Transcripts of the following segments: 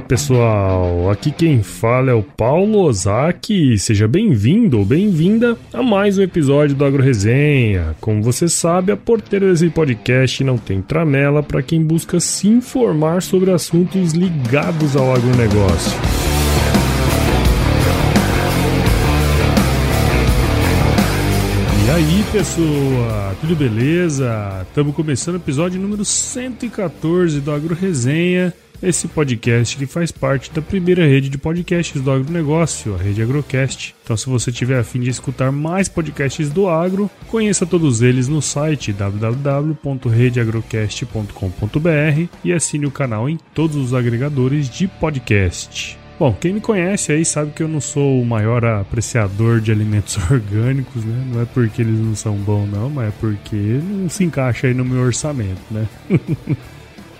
pessoal! Aqui quem fala é o Paulo Ozaki. Seja bem-vindo ou bem-vinda a mais um episódio do Agro Resenha. Como você sabe, a porteira desse podcast não tem tramela para quem busca se informar sobre assuntos ligados ao agronegócio. E aí, pessoa, tudo beleza? Estamos começando o episódio número 114 do Agro Resenha esse podcast que faz parte da primeira rede de podcasts do agronegócio, a Rede Agrocast. Então, se você tiver a fim de escutar mais podcasts do agro, conheça todos eles no site www.redeagrocast.com.br e assine o canal em todos os agregadores de podcast. Bom, quem me conhece aí sabe que eu não sou o maior apreciador de alimentos orgânicos, né? Não é porque eles não são bons, não, mas é porque não se encaixa aí no meu orçamento, né?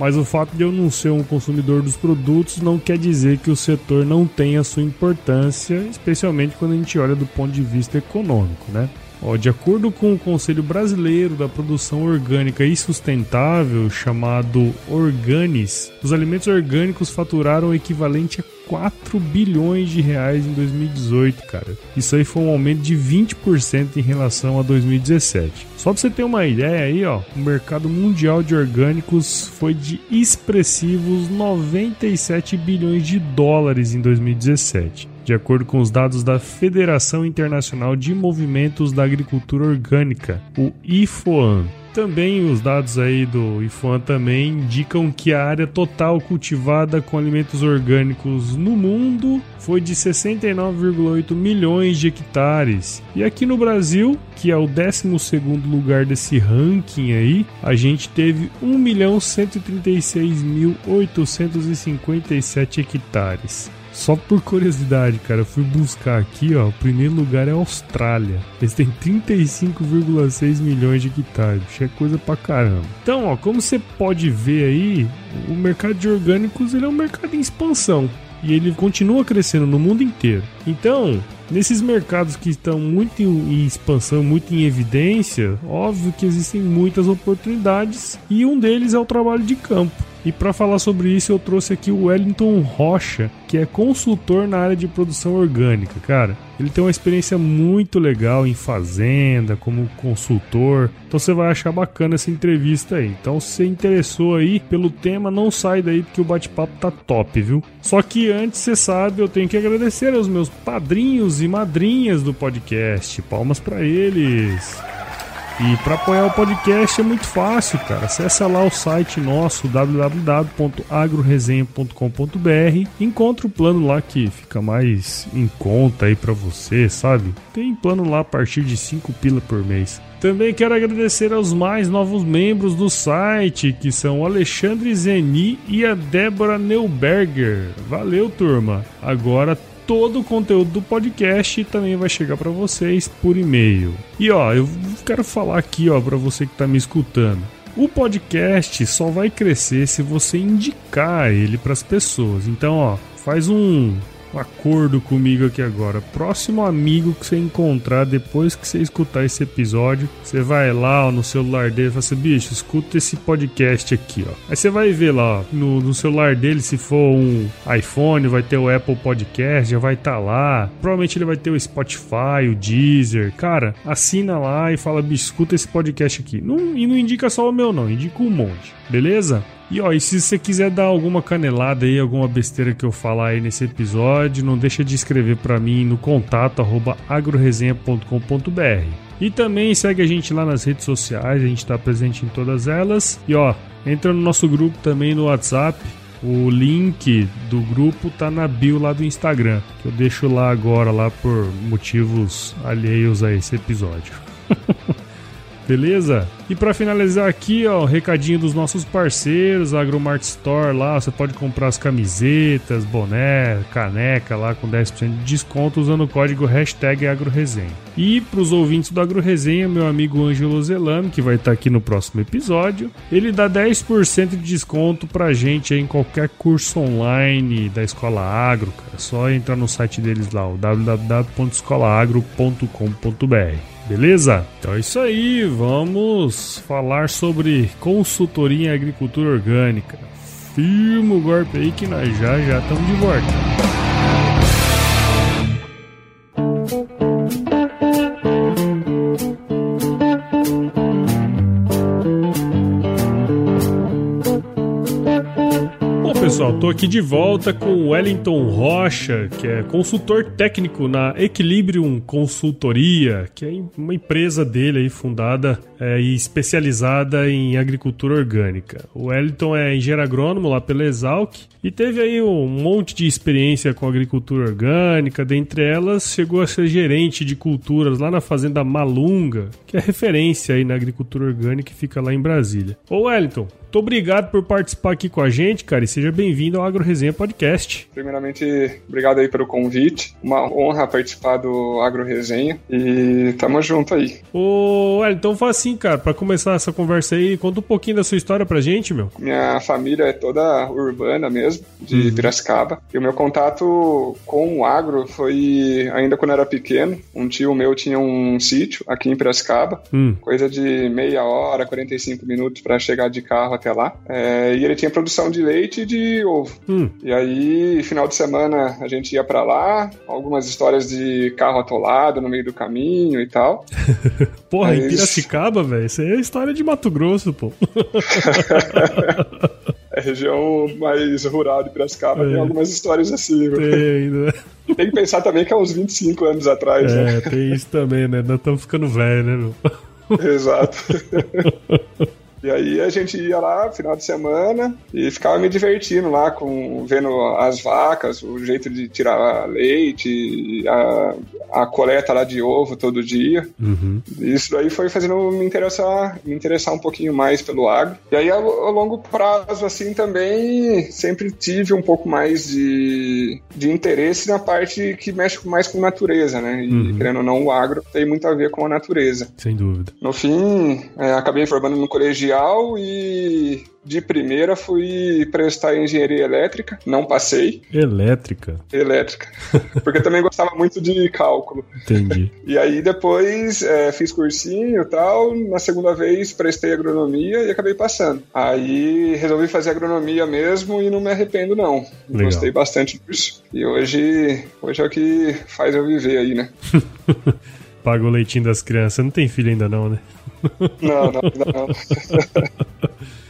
Mas o fato de eu não ser um consumidor dos produtos não quer dizer que o setor não tenha sua importância, especialmente quando a gente olha do ponto de vista econômico, né? Ó, de acordo com o Conselho Brasileiro da Produção Orgânica e Sustentável, chamado Organis, os alimentos orgânicos faturaram o equivalente a 4 bilhões de reais em 2018, cara. Isso aí foi um aumento de 20% em relação a 2017. Só para você ter uma ideia aí, ó, o mercado mundial de orgânicos foi de expressivos 97 bilhões de dólares em 2017 de acordo com os dados da Federação Internacional de Movimentos da Agricultura Orgânica, o IFOAM. Também os dados aí do IFOAM também indicam que a área total cultivada com alimentos orgânicos no mundo foi de 69,8 milhões de hectares. E aqui no Brasil, que é o 12 lugar desse ranking aí, a gente teve 1.136.857 hectares. Só por curiosidade, cara, eu fui buscar aqui, ó. O primeiro lugar é a Austrália. Eles têm 35,6 milhões de hectares. Isso é coisa pra caramba. Então, ó, como você pode ver aí, o mercado de orgânicos ele é um mercado em expansão. E ele continua crescendo no mundo inteiro. Então, nesses mercados que estão muito em expansão, muito em evidência, óbvio que existem muitas oportunidades e um deles é o trabalho de campo. E para falar sobre isso, eu trouxe aqui o Wellington Rocha, que é consultor na área de produção orgânica, cara. Ele tem uma experiência muito legal em fazenda, como consultor. Então você vai achar bacana essa entrevista aí. Então se você interessou aí pelo tema, não sai daí porque o bate-papo tá top, viu? Só que antes, você sabe, eu tenho que agradecer aos meus padrinhos e madrinhas do podcast. Palmas para eles. E para apoiar o podcast é muito fácil, cara. Acesse lá o site nosso www.agroresenha.com.br. Encontra o plano lá que fica mais em conta aí para você, sabe? Tem plano lá a partir de 5 pila por mês. Também quero agradecer aos mais novos membros do site, que são o Alexandre Zeni e a Débora Neuberger. Valeu, turma! Agora todo o conteúdo do podcast também vai chegar para vocês por e-mail. E ó, eu quero falar aqui, ó, para você que tá me escutando. O podcast só vai crescer se você indicar ele para as pessoas. Então, ó, faz um um acordo comigo aqui agora. Próximo amigo que você encontrar depois que você escutar esse episódio, você vai lá ó, no celular dele e fala assim: bicho, escuta esse podcast aqui, ó. Aí você vai ver lá ó, no, no, celular dele, se for um iPhone, vai ter o Apple Podcast, já vai estar tá lá. Provavelmente ele vai ter o Spotify, o Deezer. Cara, assina lá e fala: bicho, escuta esse podcast aqui. Não, e não indica só o meu, não, indica um monte, beleza? E ó, e se você quiser dar alguma canelada aí, alguma besteira que eu falar aí nesse episódio, não deixa de escrever para mim no contato agroresenha.com.br. E também segue a gente lá nas redes sociais, a gente está presente em todas elas. E ó, entra no nosso grupo também no WhatsApp. O link do grupo tá na bio lá do Instagram, que eu deixo lá agora lá por motivos alheios a esse episódio. beleza? E para finalizar aqui, ó, recadinho dos nossos parceiros, a Agromart Store lá, você pode comprar as camisetas, boné, caneca lá com 10% de desconto usando o código hashtag AgroResenha. E para os ouvintes do AgroResenha, meu amigo Ângelo Zelame, que vai estar tá aqui no próximo episódio, ele dá 10% de desconto pra gente em qualquer curso online da Escola Agro, cara. É só entrar no site deles lá, o www.escolaagro.com.br. Beleza? Então é isso aí, vamos falar sobre consultoria em agricultura orgânica. Firma o golpe aí que nós já já estamos de volta. Pessoal, tô aqui de volta com Wellington Rocha, que é consultor técnico na Equilibrium Consultoria, que é uma empresa dele aí fundada é, e especializada em agricultura orgânica. O Wellington é engenheiro agrônomo lá pela Exalc e teve aí um monte de experiência com agricultura orgânica, dentre elas chegou a ser gerente de culturas lá na fazenda Malunga, que é referência aí na agricultura orgânica e fica lá em Brasília. Ô Wellington, muito obrigado por participar aqui com a gente, cara, e seja bem-vindo ao Agro Resenha Podcast. Primeiramente, obrigado aí pelo convite. Uma honra participar do Agro Resenha e tamo junto aí. Ô, então faz assim, cara, para começar essa conversa aí, conta um pouquinho da sua história pra gente, meu. Minha família é toda urbana mesmo, de uhum. Piracicaba. E o meu contato com o agro foi ainda quando eu era pequeno. Um tio meu tinha um sítio aqui em Piracicaba, uhum. coisa de meia hora, 45 minutos para chegar de carro até lá. É, e ele tinha produção de leite e de ovo. Hum. E aí, final de semana, a gente ia para lá, algumas histórias de carro atolado no meio do caminho e tal. Porra, Mas... em Piracicaba, velho, isso aí é história de Mato Grosso, pô. é região mais rural de Piracicaba, é. tem algumas histórias assim. Tem, né? Tem que pensar também que é uns 25 anos atrás, é, né? tem isso também, né? Nós estamos ficando velho, né, meu? Exato. E aí a gente ia lá final de semana e ficava me divertindo lá com vendo as vacas, o jeito de tirar leite, a, a coleta lá de ovo todo dia. Uhum. Isso daí foi fazendo me interessar, me interessar um pouquinho mais pelo agro. E aí ao, ao longo prazo assim também sempre tive um pouco mais de, de interesse na parte que mexe mais com natureza, né? E uhum. querendo ou não, o agro tem muito a ver com a natureza. Sem dúvida. No fim, é, acabei formando no colegial e de primeira fui prestar engenharia elétrica, não passei. Elétrica? Elétrica. Porque também gostava muito de cálculo. Entendi. E aí depois é, fiz cursinho e tal. Na segunda vez prestei agronomia e acabei passando. Aí resolvi fazer agronomia mesmo e não me arrependo, não. Legal. Gostei bastante disso. E hoje, hoje é o que faz eu viver aí, né? Paga o leitinho das crianças. Não tem filho ainda não, né? Não, não, não.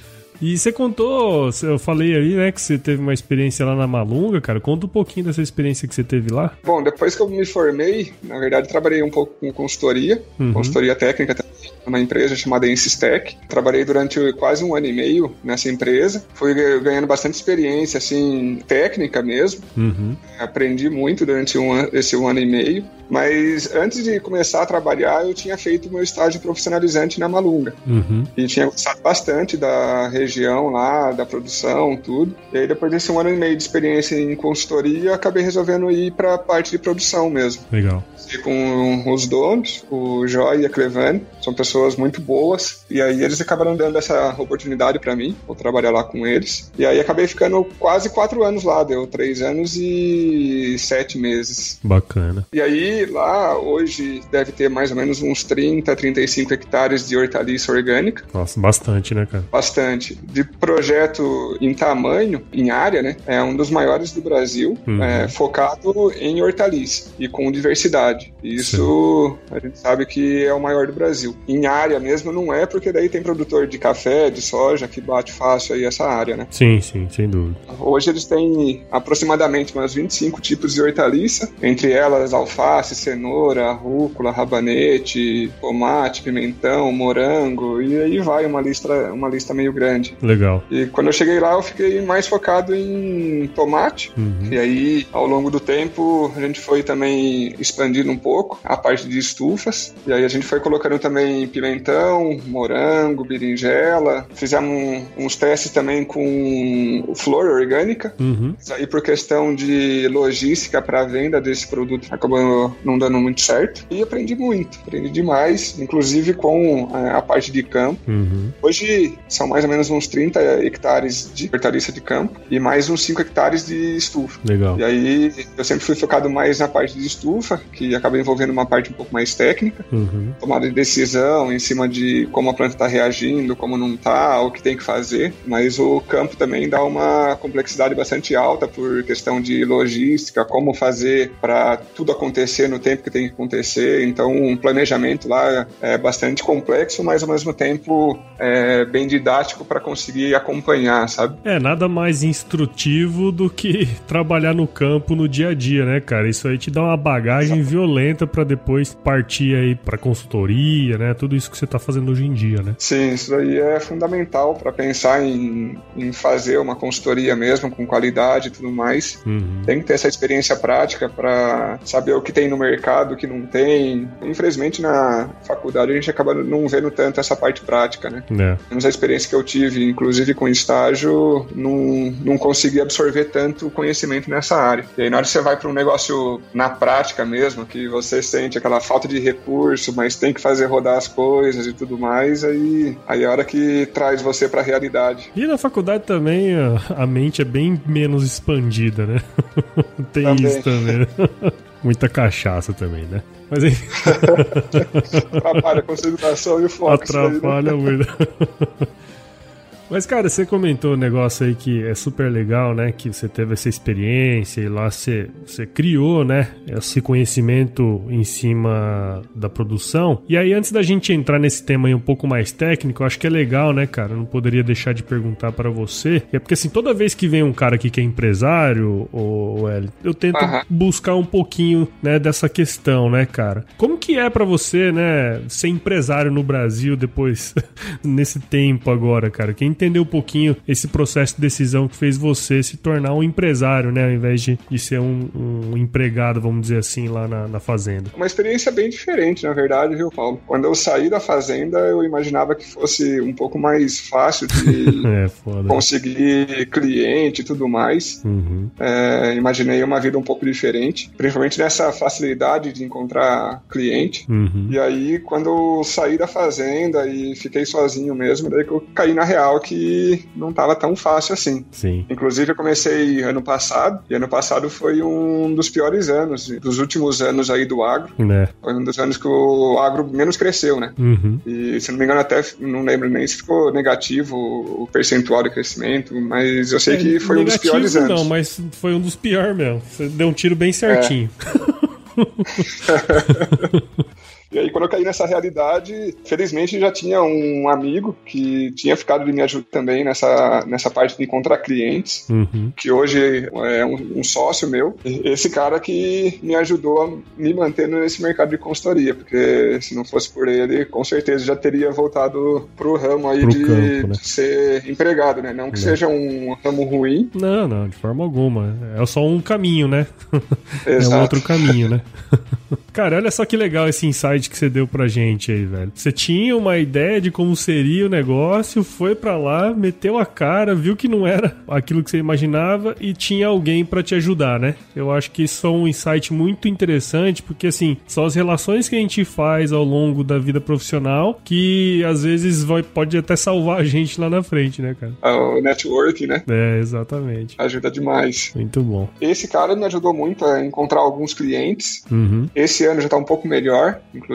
E você contou, eu falei aí, né, que você teve uma experiência lá na Malunga, cara. Conta um pouquinho dessa experiência que você teve lá. Bom, depois que eu me formei, na verdade, trabalhei um pouco com consultoria, uhum. consultoria técnica também uma empresa chamada Insistec. Trabalhei durante quase um ano e meio nessa empresa. Fui ganhando bastante experiência, assim, técnica mesmo. Uhum. Aprendi muito durante um, esse um ano e meio. Mas antes de começar a trabalhar, eu tinha feito meu estágio profissionalizante na Malunga. Uhum. E tinha gostado bastante da região lá, da produção, tudo. E aí, depois desse um ano e meio de experiência em consultoria, acabei resolvendo ir para a parte de produção mesmo. Legal. Com os donos, o Joy e a Clevane. São pessoas pessoas muito boas. E aí eles acabaram dando essa oportunidade para mim, vou trabalhar lá com eles. E aí acabei ficando quase quatro anos lá, deu três anos e sete meses. Bacana. E aí lá hoje deve ter mais ou menos uns 30, 35 hectares de hortaliça orgânica. Nossa, bastante, né, cara? Bastante. De projeto em tamanho, em área, né? É um dos maiores do Brasil, uhum. é, focado em hortaliça e com diversidade. Isso Sim. a gente sabe que é o maior do Brasil. Em área mesmo não é, porque daí tem produtor de café, de soja, que bate fácil aí essa área, né? Sim, sim, sem dúvida. Hoje eles têm aproximadamente umas 25 tipos de hortaliça, entre elas alface, cenoura, rúcula, rabanete, tomate, pimentão, morango, e aí vai uma lista, uma lista meio grande. Legal. E quando eu cheguei lá, eu fiquei mais focado em tomate. Uhum. E aí, ao longo do tempo, a gente foi também expandindo um pouco a parte de estufas. E aí a gente foi colocando também pimentão, morango, berinjela. Fizemos uns testes também com flor orgânica. Uhum. Aí por questão de logística para venda desse produto acabou não dando muito certo. E aprendi muito, aprendi demais, inclusive com a, é, a parte de campo. Uhum. Hoje são mais ou menos uns 30 hectares de hortaliça de campo e mais uns 5 hectares de estufa. Legal. E aí eu sempre fui focado mais na parte de estufa, que acaba envolvendo uma parte um pouco mais técnica, uhum. tomada de decisão em cima de como a planta está reagindo, como não está, o que tem que fazer. Mas o campo também dá uma complexidade bastante alta por questão de logística, como fazer para tudo acontecer no tempo que tem que acontecer. Então, um planejamento lá é bastante complexo, mas ao mesmo tempo é bem didático para conseguir acompanhar, sabe? É, nada mais instrutivo do que trabalhar no campo no dia a dia, né, cara? Isso aí te dá uma bagagem Exato. violenta para depois partir aí para consultoria, né? Tudo isso que você tá fazendo hoje em dia, né? Sim, isso aí é fundamental para pensar em, em fazer uma consultoria mesmo com qualidade e tudo mais. Uhum. Tem que ter essa experiência prática para saber o que tem no mercado, o que não tem. Infelizmente na faculdade a gente acaba não vendo tanto essa parte prática, né? É. Mas a experiência que eu tive, inclusive com estágio, não, não consegui absorver tanto conhecimento nessa área. E aí na hora que você vai para um negócio na prática mesmo, que você sente aquela falta de recurso, mas tem que fazer rodar as coisas e tudo mais, aí, aí é a hora que traz você para a realidade. E na faculdade também a, mente é bem menos expandida, né? tem também. isso também. Muita cachaça também, né? Mas enfim. Atrapalha a concentração e o foco. Atrapalha né? muito. Mas, cara, você comentou um negócio aí que é super legal, né? Que você teve essa experiência e lá você, você criou, né? Esse conhecimento em cima da produção. E aí, antes da gente entrar nesse tema aí um pouco mais técnico, eu acho que é legal, né, cara? Eu não poderia deixar de perguntar para você. É porque, assim, toda vez que vem um cara aqui que é empresário, ou eu tento uhum. buscar um pouquinho, né, dessa questão, né, cara? Como que é para você, né, ser empresário no Brasil depois, nesse tempo agora, cara? Quem entender um pouquinho esse processo de decisão que fez você se tornar um empresário, né? Ao invés de, de ser um, um empregado, vamos dizer assim, lá na, na, fazenda. Uma experiência bem diferente, na verdade, viu, Paulo? Quando eu saí da fazenda, eu imaginava que fosse um pouco mais fácil de é, conseguir cliente e tudo mais. Uhum. É, imaginei uma vida um pouco diferente, principalmente nessa facilidade de encontrar cliente. Uhum. E aí, quando eu saí da fazenda e fiquei sozinho mesmo, daí que eu caí na real que que não estava tão fácil assim. Sim. Inclusive, eu comecei ano passado, e ano passado foi um dos piores anos, dos últimos anos aí do agro. É. Foi um dos anos que o agro menos cresceu, né? Uhum. E, se não me engano, até não lembro nem se ficou negativo o percentual de crescimento, mas eu sei é, que foi um dos piores anos. Não, mas foi um dos piores mesmo. Você deu um tiro bem certinho. É. E aí, quando eu caí nessa realidade, felizmente já tinha um amigo que tinha ficado de me ajudar também nessa, nessa parte de encontrar clientes, uhum. que hoje é um, um, sócio meu. Esse cara que me ajudou a me manter nesse mercado de consultoria, porque se não fosse por ele, com certeza já teria voltado pro ramo aí pro de, campo, né? ser empregado, né? Não que não. seja um ramo ruim. Não, não, de forma alguma. É só um caminho, né? Exato. é um outro caminho, né? Cara, olha só que legal esse insight que você deu pra gente aí, velho. Você tinha uma ideia de como seria o negócio, foi para lá, meteu a cara, viu que não era aquilo que você imaginava e tinha alguém para te ajudar, né? Eu acho que isso é um insight muito interessante, porque assim, são as relações que a gente faz ao longo da vida profissional que às vezes vai, pode até salvar a gente lá na frente, né, cara? O network, né? É, exatamente. Ajuda demais. Muito bom. Esse cara me ajudou muito a encontrar alguns clientes. Uhum. Esse ano já está um pouco melhor, inclusive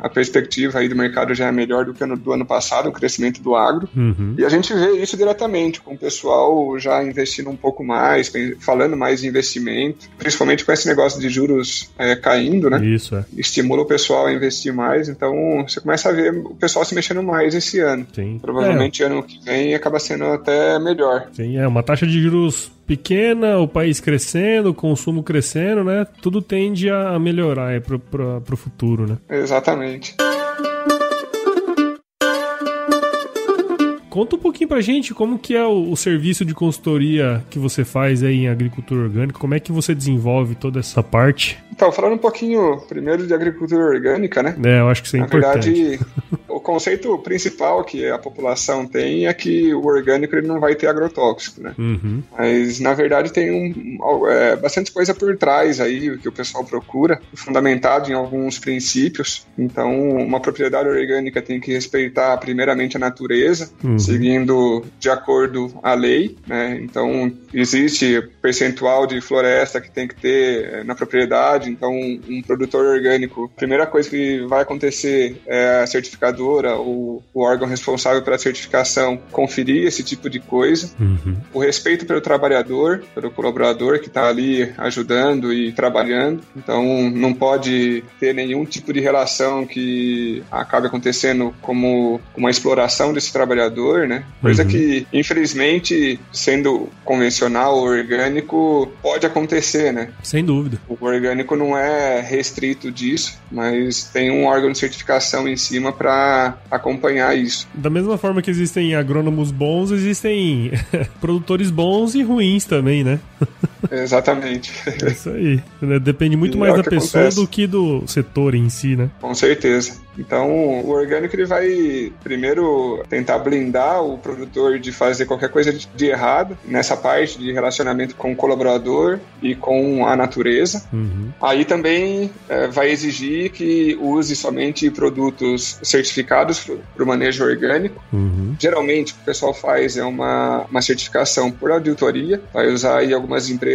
a perspectiva aí do mercado já é melhor do que no do ano passado, o crescimento do agro. Uhum. E a gente vê isso diretamente, com o pessoal já investindo um pouco mais, falando mais em investimento, principalmente com esse negócio de juros é, caindo, né? Isso, é. Estimula o pessoal a investir mais, então você começa a ver o pessoal se mexendo mais esse ano. Sim. Provavelmente é. ano que vem acaba sendo até melhor. Sim, é uma taxa de juros pequena, o país crescendo, o consumo crescendo, né? Tudo tende a melhorar pro, pro, pro futuro, né? Exatamente. Conta um pouquinho pra gente como que é o, o, serviço de consultoria que você faz aí em agricultura orgânica, como é que você desenvolve toda essa parte? Então, falando um pouquinho primeiro de agricultura orgânica, né? É, eu acho que isso é Na importante. verdade, o conceito principal que a população tem é que o orgânico ele não vai ter agrotóxico, né? Uhum. Mas, na verdade, tem um, é, bastante coisa por trás aí que o pessoal procura, fundamentado em alguns princípios. Então, uma propriedade orgânica tem que respeitar primeiramente a natureza, uhum. Seguindo de acordo a lei, né? Então, existe percentual de floresta que tem que ter na propriedade, então um produtor orgânico, a primeira coisa que vai acontecer é a certificadora ou o órgão responsável pela certificação conferir esse tipo de coisa. Uhum. O respeito pelo trabalhador, pelo colaborador que está ali ajudando e trabalhando. Então não pode ter nenhum tipo de relação que acabe acontecendo como uma exploração desse trabalhador, né? Coisa uhum. que, infelizmente, sendo convencional ou orgânico, pode acontecer, né? Sem dúvida. O orgânico não é restrito disso, mas tem um órgão de certificação em cima para acompanhar isso. Da mesma forma que existem agrônomos bons, existem produtores bons e ruins também, né? Exatamente. É isso aí. Depende muito e mais é da pessoa acontece. do que do setor em si, né? Com certeza. Então, o orgânico ele vai primeiro tentar blindar o produtor de fazer qualquer coisa de errado nessa parte de relacionamento com o colaborador e com a natureza. Uhum. Aí também é, vai exigir que use somente produtos certificados para o manejo orgânico. Uhum. Geralmente, o que o pessoal faz é uma, uma certificação por auditoria, vai usar aí algumas empresas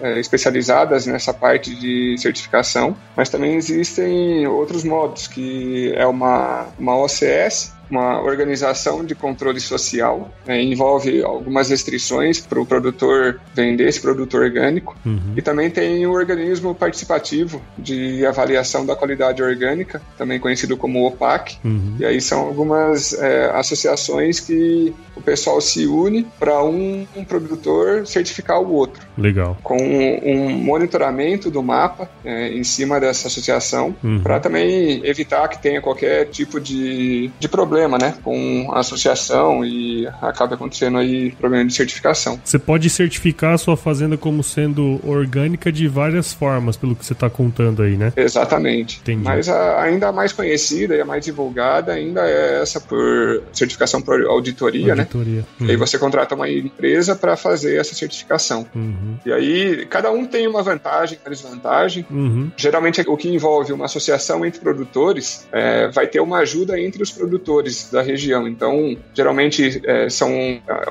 é, especializadas nessa parte de certificação, mas também existem outros modos que é uma, uma OCS uma organização de controle social, né, envolve algumas restrições para o produtor vender esse produto orgânico uhum. e também tem o organismo participativo de avaliação da qualidade orgânica, também conhecido como OPAC, uhum. e aí são algumas é, associações que o pessoal se une para um, um, produtor certificar o outro. Legal. Com um, monitoramento do mapa é, em cima dessa associação, uhum. para também evitar que tenha qualquer tipo de, de problema problema, né, com a associação e acaba acontecendo aí problema de certificação. Você pode certificar a sua fazenda como sendo orgânica de várias formas, pelo que você está contando aí, né? Exatamente. Entendi. Mas a, ainda mais conhecida e a mais divulgada ainda é essa por certificação por auditoria, né? auditoria. né? Uhum. E aí você contrata uma empresa para fazer essa certificação. Uhum. E aí cada um tem uma vantagem, uma desvantagem. Uhum. Geralmente o que envolve uma associação entre produtores é, vai ter uma ajuda entre os produtores produtores da região. Então, geralmente é, são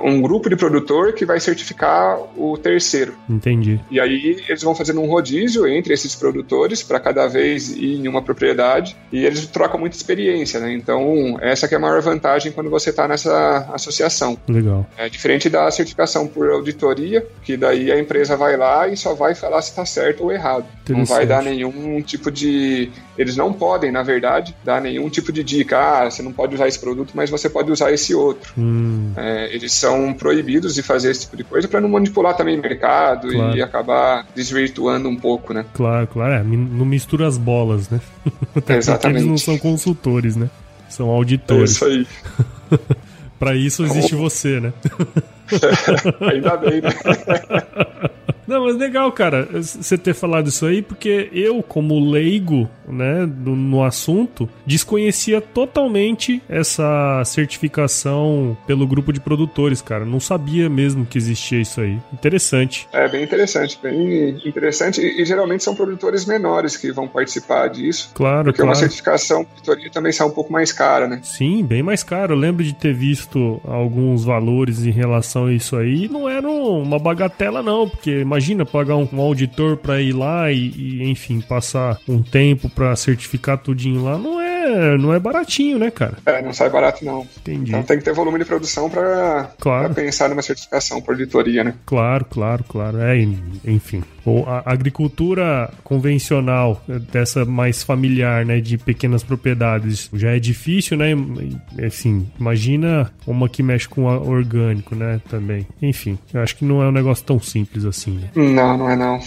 um grupo de produtor que vai certificar o terceiro. Entendi. E aí eles vão fazendo um rodízio entre esses produtores para cada vez ir em uma propriedade e eles trocam muita experiência, né? Então, essa que é a maior vantagem quando você está nessa associação. Legal. É diferente da certificação por auditoria, que daí a empresa vai lá e só vai falar se está certo ou errado. Não vai dar nenhum tipo de. Eles não podem, na verdade, dar nenhum tipo de dica. Ah, você não pode usar esse produto, mas você pode usar esse outro. Hum. É, eles são proibidos de fazer esse tipo de coisa para não manipular também o mercado claro. e acabar desvirtuando um pouco, né? Claro, claro. É, não mistura as bolas, né? Até Exatamente. eles não são consultores, né? São auditores. É isso aí. para isso existe Como... você, né? Ainda bem, né? Não, mas legal, cara, você ter falado isso aí, porque eu, como leigo, né, no, no, assunto, desconhecia totalmente essa certificação pelo grupo de produtores, cara. Não sabia mesmo que existia isso aí. Interessante. É bem interessante, bem interessante. E, e geralmente são produtores menores que vão participar disso. Claro, porque claro. uma certificação auditoria também sai um pouco mais cara, né? Sim, bem mais caro. Eu lembro de ter visto alguns valores em relação a isso aí. Não era uma bagatela, não, porque imagina pagar um, um auditor para ir lá e, e, enfim, passar um tempo para certificar tudinho lá, não é, não é baratinho, né, cara? É, não sai barato não. Entendi. Então tem que ter volume de produção para claro. pensar numa certificação por auditoria, né? Claro, claro, claro. É, enfim. Ou a agricultura convencional, dessa mais familiar, né, de pequenas propriedades, já é difícil, né? Assim, imagina uma que mexe com orgânico, né, também. Enfim, eu acho que não é um negócio tão simples assim. Né? Não, não é não.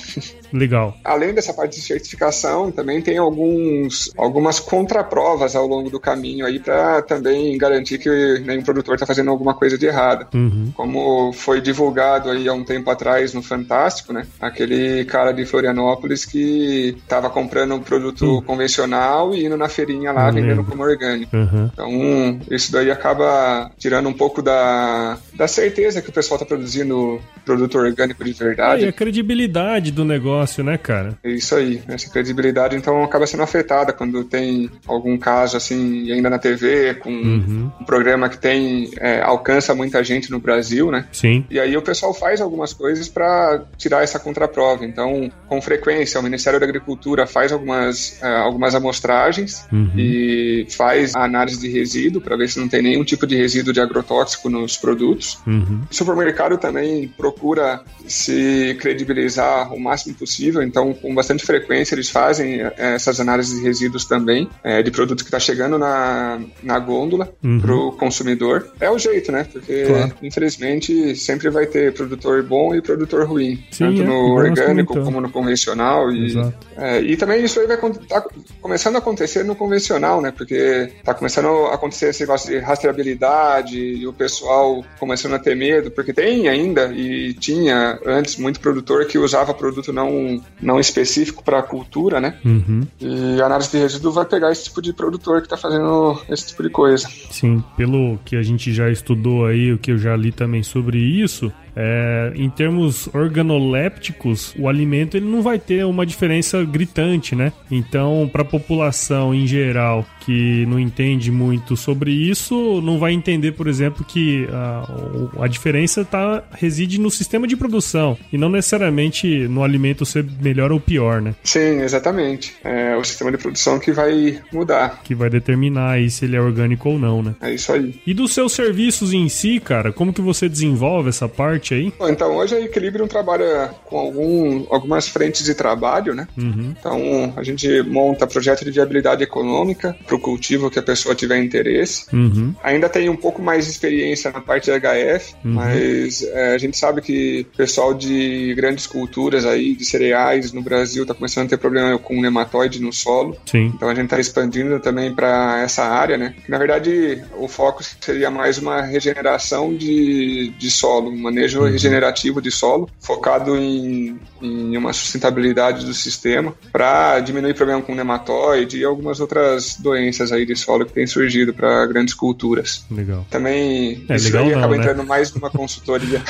Legal. Além dessa parte de certificação, também tem alguns, algumas contraprovas ao longo do caminho aí para também garantir que nenhum produtor está fazendo alguma coisa de errada. Uhum. Como foi divulgado aí há um tempo atrás no Fantástico, né? Aquele cara de Florianópolis que estava comprando um produto uhum. convencional e indo na feirinha lá vendendo como orgânico. Uhum. Então, isso daí acaba tirando um pouco da, da certeza que o pessoal está produzindo produto orgânico de verdade. É, e a credibilidade do negócio, né, cara? É isso aí. Essa credibilidade, então, acaba sendo afetada quando tem algum caso, assim, ainda na TV, com uhum. um programa que tem, é, alcança muita gente no Brasil, né? Sim. E aí o pessoal faz algumas coisas para tirar essa contraprova. Então, com frequência, o Ministério da Agricultura faz algumas, é, algumas amostragens uhum. e faz a análise de resíduo para ver se não tem nenhum tipo de resíduo de agrotóxico nos produtos. Uhum. O supermercado também procura se credibilizar o máximo possível, então com bastante frequência eles fazem é, essas análises de resíduos também, é, de produto que está chegando na, na gôndola uhum. para o consumidor. É o jeito, né? Porque claro. infelizmente sempre vai ter produtor bom e produtor ruim, Sim, tanto é, no orgânico como no convencional. E, é, e também isso aí vai tá começando a acontecer no convencional, né? Porque está começando a acontecer esse negócio de rastreabilidade e o pessoal começando a ter medo, porque tem ainda e tinha antes muito produtor que usava produto não, não específico para a cultura, né? Uhum. E a análise de resíduo vai pegar esse tipo de produtor que está fazendo esse tipo de coisa. Sim, pelo que a gente já estudou aí, o que eu já li também sobre isso, é, em termos organolépticos, o alimento ele não vai ter uma diferença gritante, né? Então, para a população em geral que não entende muito sobre isso, não vai entender, por exemplo, que a, a diferença tá, reside no sistema de produção e não necessariamente no alimento ser melhor ou pior, né? Sim, exatamente. É o sistema de produção que vai mudar. Que vai determinar aí se ele é orgânico ou não, né? É isso aí. E dos seus serviços em si, cara, como que você desenvolve essa parte? Aí? Então, hoje a Equilibrium trabalha com algum, algumas frentes de trabalho, né? Uhum. Então, a gente monta projeto de viabilidade econômica para o cultivo que a pessoa tiver interesse. Uhum. Ainda tem um pouco mais de experiência na parte de HF, uhum. mas é, a gente sabe que o pessoal de grandes culturas aí, de cereais no Brasil, está começando a ter problema com nematóide no solo. Sim. Então, a gente está expandindo também para essa área, né? Que, na verdade, o foco seria mais uma regeneração de, de solo, um manejo manejo regenerativo de solo, focado em, em uma sustentabilidade do sistema, para diminuir problema com nematóide e algumas outras doenças aí de solo que têm surgido para grandes culturas. Legal. Também é, isso legal aí não, acaba né? entrando mais numa consultoria.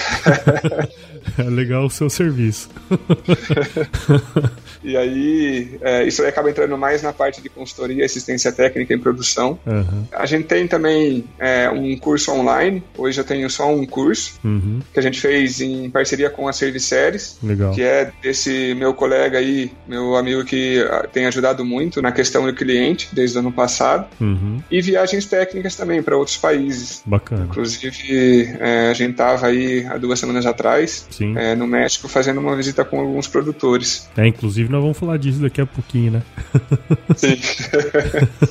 é legal o seu serviço. E aí, é, isso aí acaba entrando mais na parte de consultoria, assistência técnica em produção. Uhum. A gente tem também é, um curso online. Hoje eu tenho só um curso uhum. que a gente fez em parceria com a Serviceres, Legal. que é desse meu colega aí, meu amigo que ah, tem ajudado muito na questão do cliente desde o ano passado. Uhum. E viagens técnicas também para outros países. Bacana. Inclusive, é, a gente estava aí há duas semanas atrás é, no México fazendo uma visita com alguns produtores. É, inclusive nós vamos falar disso daqui a pouquinho, né? Sim.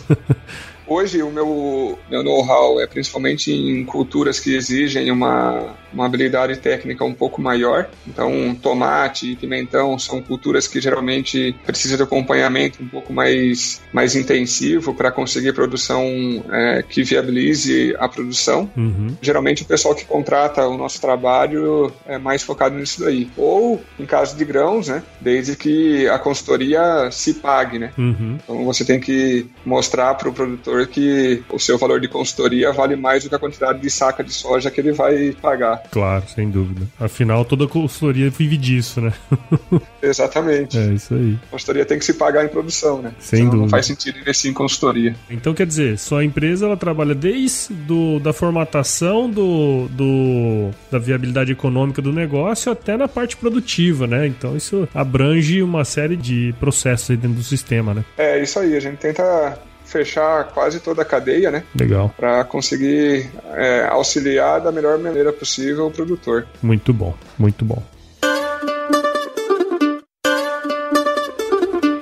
Hoje o meu, meu know-how é principalmente em culturas que exigem uma, uma habilidade técnica um pouco maior. Então, tomate e pimentão são culturas que geralmente precisam de acompanhamento um pouco mais, mais intensivo para conseguir produção é, que viabilize a produção. Uhum. Geralmente o pessoal que contrata o nosso trabalho é mais focado nisso daí. Ou, em caso de grãos, né, desde que a consultoria se pague. Né? Uhum. Então você tem que mostrar para o produtor que o seu valor de consultoria vale mais do que a quantidade de saca de soja que ele vai pagar. Claro, sem dúvida. Afinal, toda consultoria vive disso, né? Exatamente. É isso aí. A consultoria tem que se pagar em produção, né? Sem Senão dúvida. Não faz sentido investir em consultoria. Então, quer dizer, sua empresa ela trabalha desde do, da formatação do, do, da viabilidade econômica do negócio até na parte produtiva, né? Então, isso abrange uma série de processos aí dentro do sistema, né? É, isso aí. A gente tenta fechar quase toda a cadeia, né? Legal. Para conseguir é, auxiliar da melhor maneira possível o produtor. Muito bom, muito bom.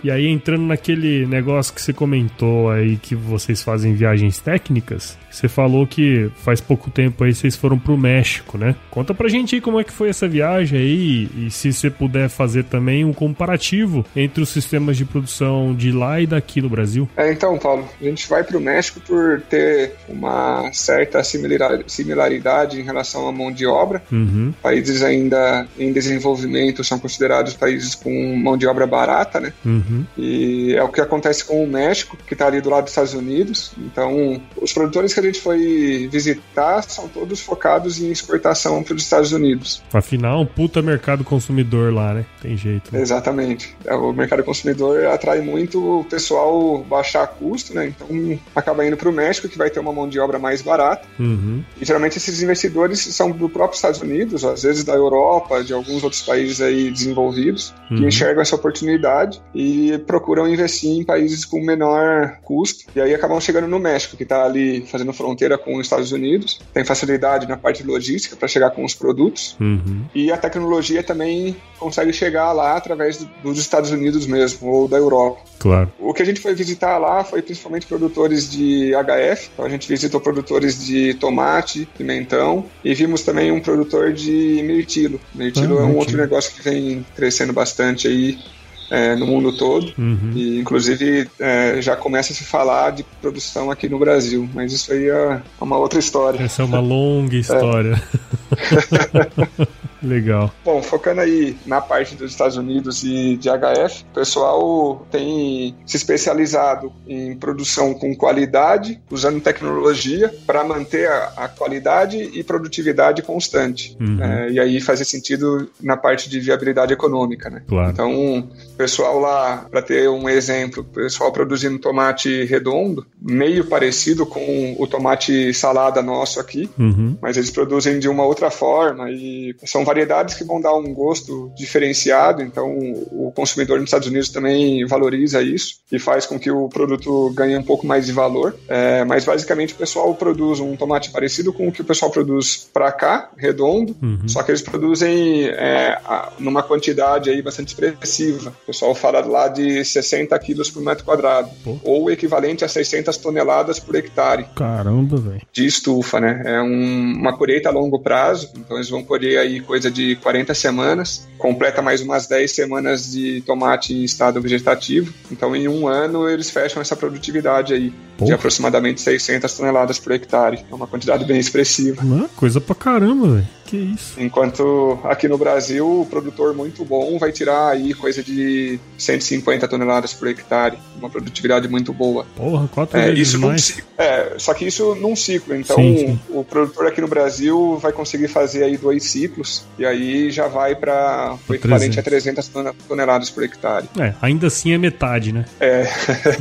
E aí, entrando naquele negócio que você comentou aí, que vocês fazem viagens técnicas, você falou que faz pouco tempo aí vocês foram pro México, né? Conta pra gente aí como é que foi essa viagem aí e se você puder fazer também um comparativo entre os sistemas de produção de lá e daqui no Brasil. É, então, Paulo, a gente vai pro México por ter uma certa similaridade em relação à mão de obra. Uhum. Países ainda em desenvolvimento são considerados países com mão de obra barata, né? Uhum. E é o que acontece com o México, que está ali do lado dos Estados Unidos. Então, os produtores que a gente foi visitar são todos focados em exportação para os Estados Unidos. Afinal, um puta mercado consumidor lá, né? Tem jeito. Né? Exatamente. É, o mercado consumidor atrai muito o pessoal baixar custo, né? Então acaba indo para o México, que vai ter uma mão de obra mais barata. Uhum. E geralmente esses investidores são do próprio Estados Unidos, às vezes da Europa, de alguns outros países aí desenvolvidos, uhum. que enxergam essa oportunidade e procuram investir em países com menor custo. E aí acabam chegando no México, que está ali fazendo fronteira com os Estados Unidos, tem facilidade na parte logística para chegar com os produtos uhum. e a tecnologia também consegue chegar lá através dos Estados Unidos mesmo ou da Europa. Claro. O que a gente foi visitar lá foi principalmente produtores de HF, então a gente visitou produtores de tomate, pimentão e vimos também um produtor de mirtilo. Mirtilo ah, é um mirtilo. outro negócio que vem crescendo bastante aí é, no mundo todo. Uhum. E, inclusive, é, já começa a se falar de produção aqui no Brasil. Mas isso aí é uma outra história. Essa é uma longa história. Legal. Bom, focando aí na parte dos Estados Unidos e de HF, o pessoal tem se especializado em produção com qualidade, usando tecnologia para manter a, a, qualidade e produtividade constante. Uhum. É, e aí fazer sentido na parte de viabilidade econômica, né? Claro. Então, o pessoal lá, para ter um exemplo, o pessoal produzindo tomate redondo, meio parecido com o tomate salada nosso aqui, uhum. mas eles produzem de uma outra forma e são variedades que vão dar um gosto diferenciado, então o consumidor nos Estados Unidos também valoriza isso e faz com que o produto ganhe um pouco mais de valor. É, mas basicamente o pessoal produz um tomate parecido com o que o pessoal produz para cá, redondo, uhum. só que eles produzem é, numa quantidade aí bastante expressiva. O pessoal fala lá de 60 quilos por metro quadrado, Pô. ou equivalente a 600 toneladas por hectare. Caramba, velho. De estufa, né? É um, uma colheita a longo prazo, então eles vão colher aí coisa coisa de 40 semanas, completa mais umas 10 semanas de tomate em estado vegetativo. Então, em um ano, eles fecham essa produtividade aí de aproximadamente 600 toneladas por hectare. É uma quantidade bem expressiva. Coisa pra caramba, velho. Que isso. Enquanto aqui no Brasil, o produtor muito bom vai tirar aí coisa de 150 toneladas por hectare. Uma produtividade muito boa. Porra, quatro é, vezes isso mais. é, só que isso num ciclo. Então, sim, sim. o produtor aqui no Brasil vai conseguir fazer aí dois ciclos e aí já vai para o equivalente a 300 toneladas por hectare. É, ainda assim é metade, né? É.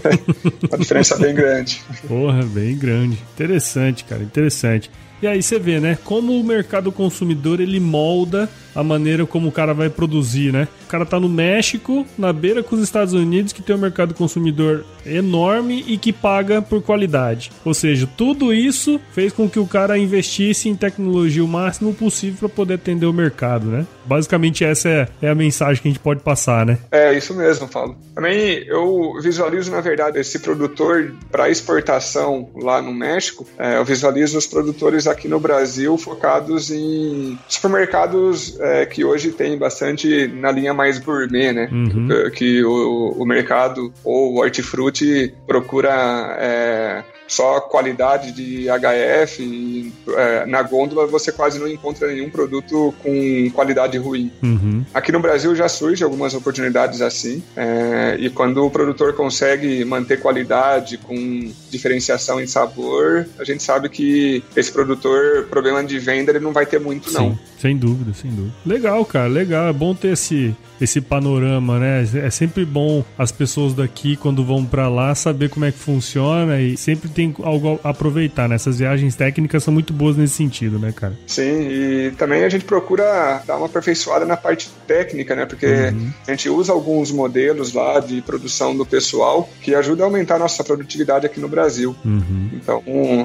a diferença é bem grande. Porra, bem grande. Interessante, cara, interessante. E aí você vê, né? Como o mercado consumidor ele molda a maneira como o cara vai produzir, né? O cara tá no México, na beira com os Estados Unidos, que tem um mercado consumidor enorme e que paga por qualidade. Ou seja, tudo isso fez com que o cara investisse em tecnologia o máximo possível para poder atender o mercado, né? Basicamente essa é, é, a mensagem que a gente pode passar, né? É, isso mesmo, Paulo. Também eu visualizo, na verdade, esse produtor para exportação lá no México, é, eu visualizo os produtores aqui no Brasil focados em supermercados é, que hoje tem bastante na linha mais gourmet, né? Uhum. Que, que o, o, mercado ou o hortifruti procura é, só qualidade de HF e é, na gôndola você quase não encontra nenhum produto com qualidade ruim. Uhum. Aqui no Brasil já surge algumas oportunidades assim é, e quando o produtor consegue manter qualidade com diferenciação em sabor, a gente sabe que esse produtor problema de venda ele não vai ter muito Sim, não. Sem dúvida, sem dúvida. Legal, cara, legal. É bom ter esse esse panorama, né? É sempre bom as pessoas daqui, quando vão para lá, saber como é que funciona e sempre tem algo a aproveitar, né? Essas viagens técnicas são muito boas nesse sentido, né, cara? Sim, e também a gente procura dar uma aperfeiçoada na parte técnica, né? Porque uhum. a gente usa alguns modelos lá de produção do pessoal que ajuda a aumentar a nossa produtividade aqui no Brasil. Uhum. Então,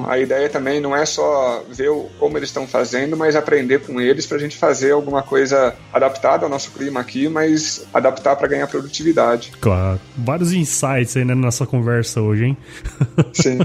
a ideia também não é só ver como eles estão fazendo, mas aprender com eles para a gente fazer alguma coisa adaptada ao nosso clima aqui, mas adaptar para ganhar produtividade. Claro. Vários insights aí né, na nossa conversa hoje, hein? Sim.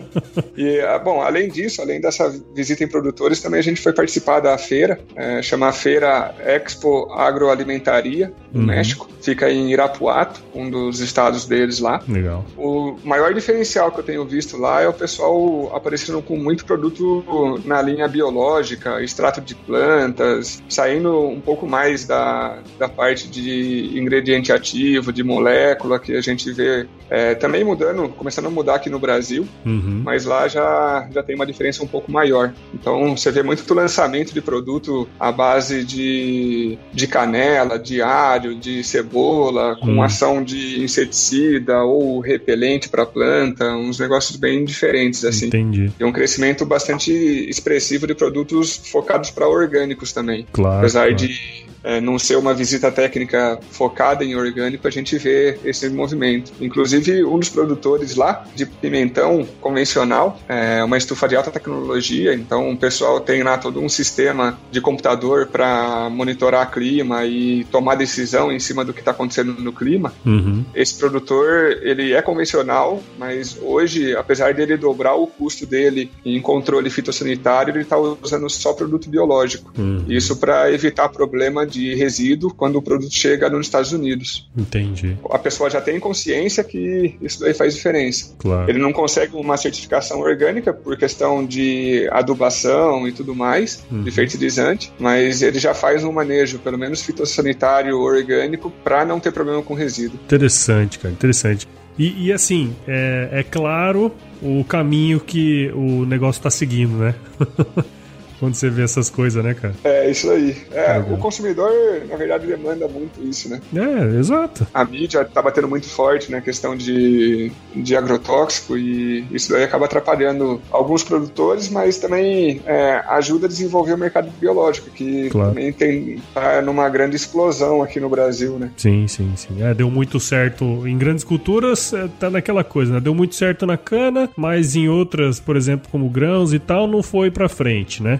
E, ah, bom, além disso, além dessa visita em produtores, também a gente foi participar da feira, é, chama Feira Expo Agroalimentaria, no uhum. México. Fica em Irapuato, um dos estados deles lá. Legal. O maior diferencial que eu tenho visto lá é o pessoal aparecendo com muito produto na linha biológica, extrato de plantas, saindo um pouco mais da, da parte de ingrediente ativo, de molécula, que a gente vê é, também mudando, começando a mudar aqui no Brasil, uhum. mas lá já, já tem uma diferença um pouco maior. Então você vê muito lançamento de produto à base de, de canela, de alho, de cebola, com uhum. ação de inseticida ou repelente para planta, uns negócios bem diferentes assim. Entendi. E um crescimento bastante expressivo de produtos focados para orgânicos também. Claro. Apesar claro. de é, não ser uma visita técnica focada em orgânico, a gente vê esse movimento. Inclusive, um dos produtores lá de pimentão convencional, é uma estufa de alta tecnologia, então o pessoal tem lá todo um sistema de computador para monitorar clima e tomar decisão em cima do que está acontecendo no clima. Uhum. Esse produtor, ele é convencional, mas hoje, apesar dele dobrar o custo dele em controle fitossanitário, ele está usando só produto biológico. Uhum. Isso para evitar problema de de resíduo quando o produto chega nos Estados Unidos. Entendi. A pessoa já tem consciência que isso daí faz diferença. Claro. Ele não consegue uma certificação orgânica por questão de adubação e tudo mais, uhum. de fertilizante, mas ele já faz um manejo, pelo menos fitossanitário orgânico, para não ter problema com resíduo. Interessante, cara, interessante. E, e, assim, é, é, claro o caminho que o negócio está seguindo, né? quando você vê essas coisas, né, cara? É, isso aí. É, o consumidor, na verdade, demanda muito isso, né? É, exato. A mídia tá batendo muito forte na questão de, de agrotóxico e isso daí acaba atrapalhando alguns produtores, mas também é, ajuda a desenvolver o mercado biológico, que claro. também tem, tá numa grande explosão aqui no Brasil, né? Sim, sim, sim. É, deu muito certo em grandes culturas, é, tá naquela coisa, né? Deu muito certo na cana, mas em outras, por exemplo, como grãos e tal, não foi pra frente, né?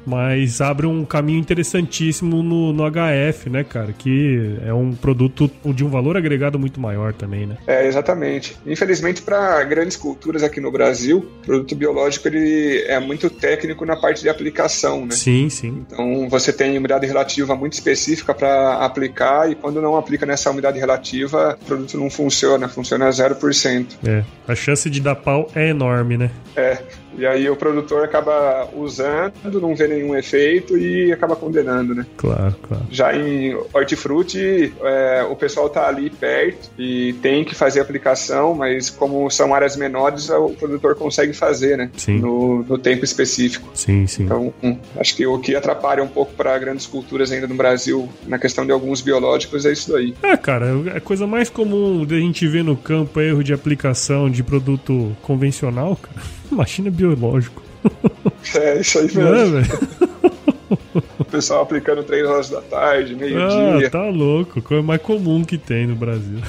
mas abre um caminho interessantíssimo no, no HF, né, cara? Que é um produto de um valor agregado muito maior também, né? É, exatamente. Infelizmente, para grandes culturas aqui no Brasil, o produto biológico ele é muito técnico na parte de aplicação, né? Sim, sim. Então, você tem umidade relativa muito específica para aplicar e quando não aplica nessa umidade relativa, o produto não funciona, funciona a 0%. É, a chance de dar pau é enorme, né? É. E aí o produtor acaba usando, não vê nenhum efeito e acaba condenando, né? Claro, claro. Já em hortifruti, é, o pessoal tá ali perto e tem que fazer aplicação, mas como são áreas menores, o produtor consegue fazer, né? Sim. No, no tempo específico. Sim, sim. Então, hum, acho que o que atrapalha um pouco para grandes culturas ainda no Brasil, na questão de alguns biológicos, é isso daí. É, cara, é a coisa mais comum de a gente ver no campo é erro de aplicação de produto convencional, cara. Imagina biológico. É, isso aí mesmo. É, o pessoal aplicando 3 horas da tarde, meio-dia. Ah, tá louco. Coisa mais comum que tem no Brasil.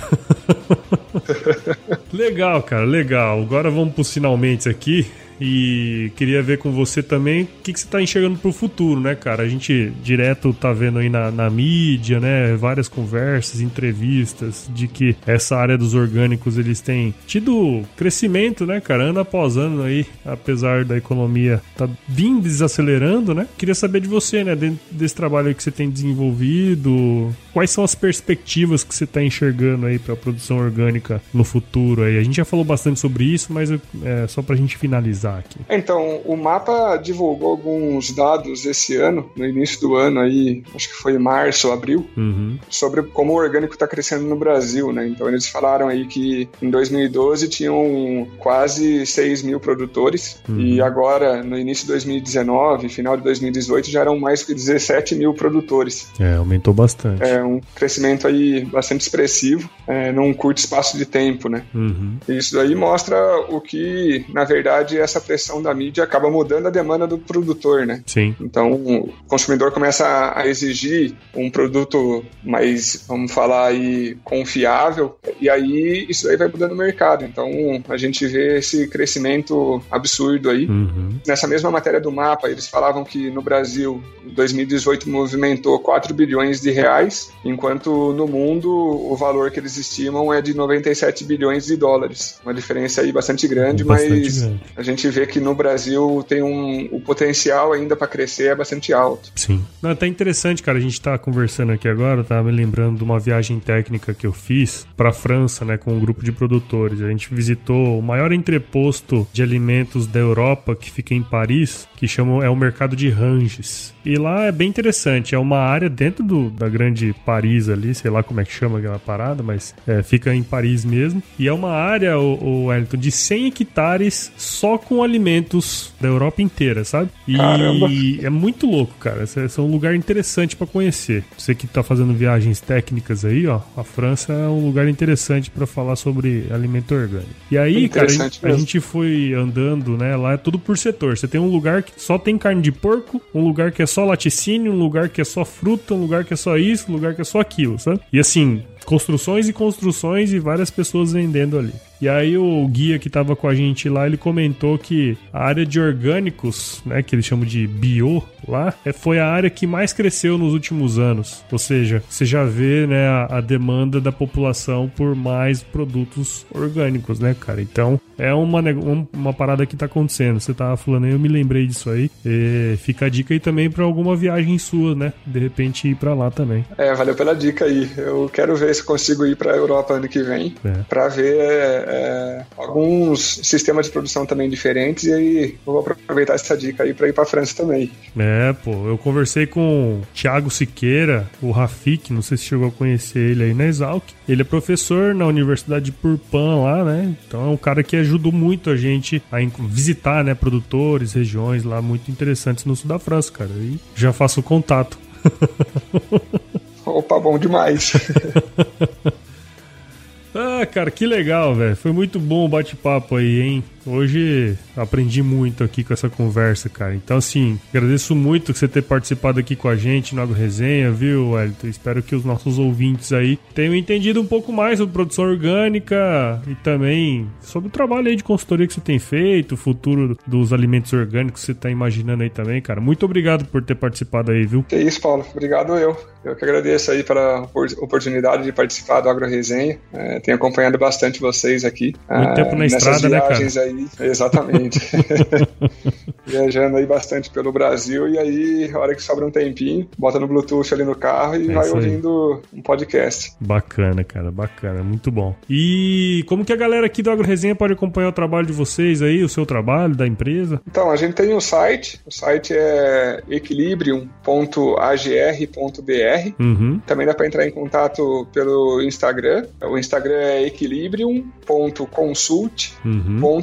legal, cara, legal. Agora vamos pros finalmente aqui. E queria ver com você também o que, que você está enxergando para o futuro, né, cara? A gente direto tá vendo aí na, na mídia, né? Várias conversas, entrevistas de que essa área dos orgânicos eles têm tido crescimento, né, cara? Ano após ano aí, apesar da economia tá vindo desacelerando, né? Queria saber de você, né? Dentro desse trabalho que você tem desenvolvido, quais são as perspectivas que você está enxergando aí para a produção orgânica no futuro aí? A gente já falou bastante sobre isso, mas é só para a gente finalizar Então, o mapa divulgou alguns dados esse ano, no início do ano aí, acho que foi março abril, uhum. sobre como o orgânico está crescendo no Brasil, né? Então eles falaram aí que em 2012 tinham quase 6 mil produtores uhum. e agora, no início de 2019, final de 2018, já eram mais que 17 mil produtores. É, aumentou bastante. É um crescimento aí bastante expressivo, é, num curto espaço de tempo, né? Uhum. Isso daí mostra o que, na verdade, essa pressão da mídia acaba mudando a demanda do produtor, né? Sim. Então, o consumidor começa a exigir um produto mais, vamos falar aí, confiável, e aí isso aí vai mudando o mercado. Então, a gente vê esse crescimento absurdo aí. Uhum. Nessa mesma matéria do mapa, eles falavam que no Brasil, 2018 movimentou 4 bilhões de reais, enquanto no mundo o valor que eles estimam é de 97 bilhões de dólares. Uma diferença aí bastante grande, bastante mas grande. a gente vê que no Brasil tem um o potencial ainda para crescer é bastante alto. Sim. Não, é até interessante, cara, a gente tá conversando aqui agora, tá me lembrando de uma viagem técnica que eu fiz para França, né, com um grupo de produtores. A gente visitou o maior entreposto de alimentos da Europa, que fica em Paris, que chama é o mercado de Ranges. E lá é bem interessante, é uma área dentro do, da grande Paris ali, sei lá como é que chama aquela parada, mas é, fica em Paris mesmo. E é uma área, o, o Wellington, de 100 hectares só com alimentos da Europa inteira, sabe? E Caramba. é muito louco, cara. Esse é um lugar interessante para conhecer. Você que tá fazendo viagens técnicas aí, ó, a França é um lugar interessante para falar sobre alimento orgânico. E aí, cara, a, a gente foi andando, né? Lá é tudo por setor. Você tem um lugar que só tem carne de porco, um lugar que é só laticínio, um lugar que é só fruta, um lugar que é só isso, um lugar que é só aquilo, sabe? E assim, construções e construções e várias pessoas vendendo ali. E aí o guia que estava com a gente lá, ele comentou que a área de orgânicos, né, que eles chamam de bio lá, é, foi a área que mais cresceu nos últimos anos. Ou seja, você já vê, né, a, a demanda da população por mais produtos orgânicos, né, cara? Então, é uma, uma parada que tá acontecendo. Você tava falando aí, eu me lembrei disso aí. E fica a dica aí também para alguma viagem sua, né? De repente ir para lá também. É, valeu pela dica aí. Eu quero ver se consigo ir para Europa ano que vem, é. para ver é, alguns sistemas de produção também diferentes e aí vou aproveitar essa dica aí para ir para França também. É, pô, eu conversei com o Thiago Siqueira, o Rafik, não sei se chegou a conhecer ele aí na Exalc. Ele é professor na Universidade de Purpan lá, né? Então é um cara que ajudou muito a gente a visitar, né, produtores, regiões lá muito interessantes no sul da França, cara. E já faço contato. Opa, bom demais. ah, cara, que legal, velho. Foi muito bom o bate-papo aí, hein? Hoje aprendi muito aqui com essa conversa, cara. Então, assim, agradeço muito você ter participado aqui com a gente no Agro Resenha, viu, Wellington? Espero que os nossos ouvintes aí tenham entendido um pouco mais sobre produção orgânica e também sobre o trabalho aí de consultoria que você tem feito, o futuro dos alimentos orgânicos que você está imaginando aí também, cara. Muito obrigado por ter participado aí, viu? Que isso, Paulo. Obrigado eu. Eu que agradeço aí pela oportunidade de participar do Agro Resenha. É, tenho acompanhado bastante vocês aqui. Muito é, tempo na estrada, né, cara? Aí exatamente. Viajando aí bastante pelo Brasil e aí, a hora que sobra um tempinho, bota no Bluetooth ali no carro e é vai ouvindo um podcast. Bacana, cara, bacana, muito bom. E como que a galera aqui do Agro Resenha pode acompanhar o trabalho de vocês aí, o seu trabalho, da empresa? Então, a gente tem um site, o site é equilibrium.agr.br. Uhum. Também dá para entrar em contato pelo Instagram. O Instagram é equilibrium.consult. Uhum.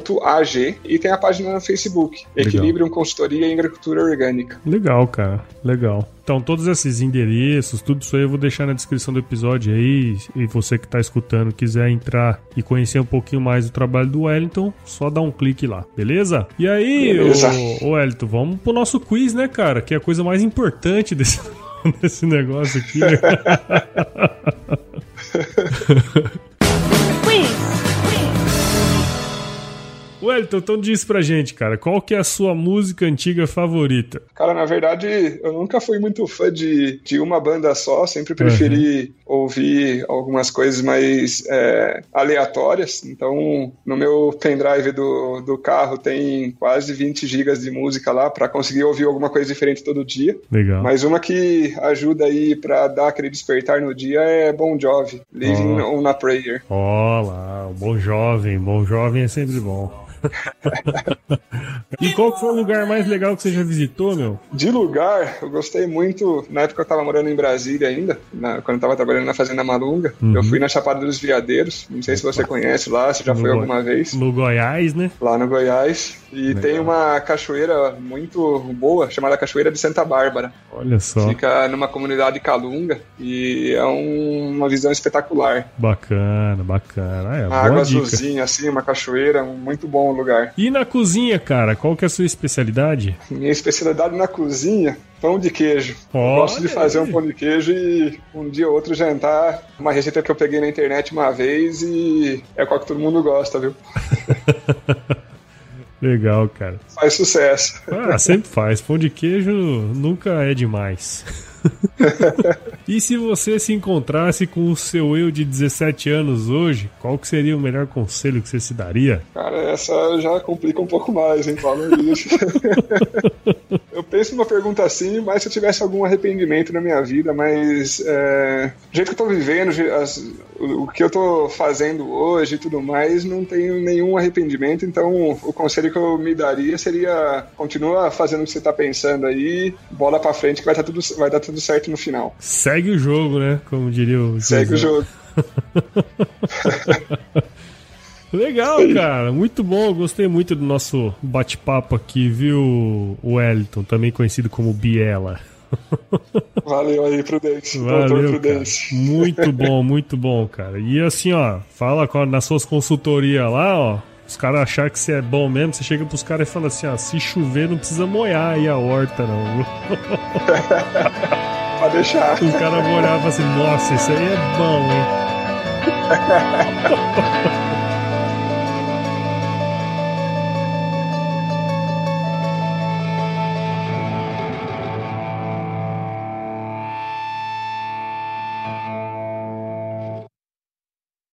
e tem a página no Facebook, Equilibrium Consultoria em Agricultura Orgânica. Legal, cara, legal. Então, todos esses endereços, tudo isso aí eu vou deixar na descrição do episódio aí. E você que está escutando quiser entrar e conhecer um pouquinho mais do trabalho do Wellington, só dá um clique lá, beleza? E aí, beleza. Ô, ô Wellington, vamos pro nosso quiz, né, cara? Que é a coisa mais importante desse, desse negócio aqui. Né? Wellington, então diz pra gente, cara, qual que é a sua música antiga favorita? Cara, na verdade, eu nunca fui muito fã de, de uma banda só, sempre preferi uhum. Ouvir algumas coisas mais é, aleatórias. Então, no meu pendrive do, do carro tem quase 20 gigas de música lá para conseguir ouvir alguma coisa diferente todo dia. Legal. Mas uma que ajuda aí para dar aquele despertar no dia é Bon Jovi, Living oh. on a Prayer. Ó lá, Bom Jovem, Bom Jovem é sempre bom. E qual foi o lugar mais legal que você já visitou, meu? De lugar, eu gostei muito. Na época eu tava morando em Brasília ainda, na, quando eu tava trabalhando na Fazenda Malunga. Uhum. Eu fui na Chapada dos Veadeiros. Não sei se você conhece lá, se já no foi alguma vez. No Goiás, né? Lá no Goiás. E legal. tem uma cachoeira muito boa, chamada Cachoeira de Santa Bárbara. Olha só. Fica numa comunidade calunga e é um, uma visão espetacular. Bacana, bacana. É, uma água azulzinha, assim, uma cachoeira, muito bom bom lugar. E na cozinha, cara, qual que é a sua especialidade? Minha especialidade na cozinha, pão de queijo. Gosto de fazer um pão de queijo e um dia ou outro jantar. Uma receita que eu peguei na internet uma vez e é qual que todo mundo gosta, viu? Legal, cara. Faz sucesso. Ah, sempre faz. Pão de queijo nunca é demais. e se você se encontrasse com o seu eu de 17 anos hoje, qual que seria o melhor conselho que você se daria? Cara, essa já complica um pouco mais, hein, isso. eu penso numa pergunta assim, mas se eu tivesse algum arrependimento na minha vida, mas é, do jeito que eu tô vivendo, as, o, o que eu tô fazendo hoje e tudo mais, não tenho nenhum arrependimento, então o conselho que eu me daria seria continua fazendo o que você tá pensando aí, bola pra frente que vai, tá tudo, vai dar tudo certo no final. Segue o jogo, né? Como diria o Segue o jogo. Legal, cara. Muito bom. Gostei muito do nosso bate-papo aqui, viu, Wellington? Também conhecido como Biela. Valeu aí, Prudência. Valeu, Prudência. Muito bom, muito bom, cara. E assim, ó, fala nas suas consultorias lá, ó. Os caras acharem que você é bom mesmo, você chega pros caras e fala assim, ó, se chover não precisa molhar aí a horta, não. Pode deixar. O cara vai olhar e falar assim, nossa, isso aí é bom, hein?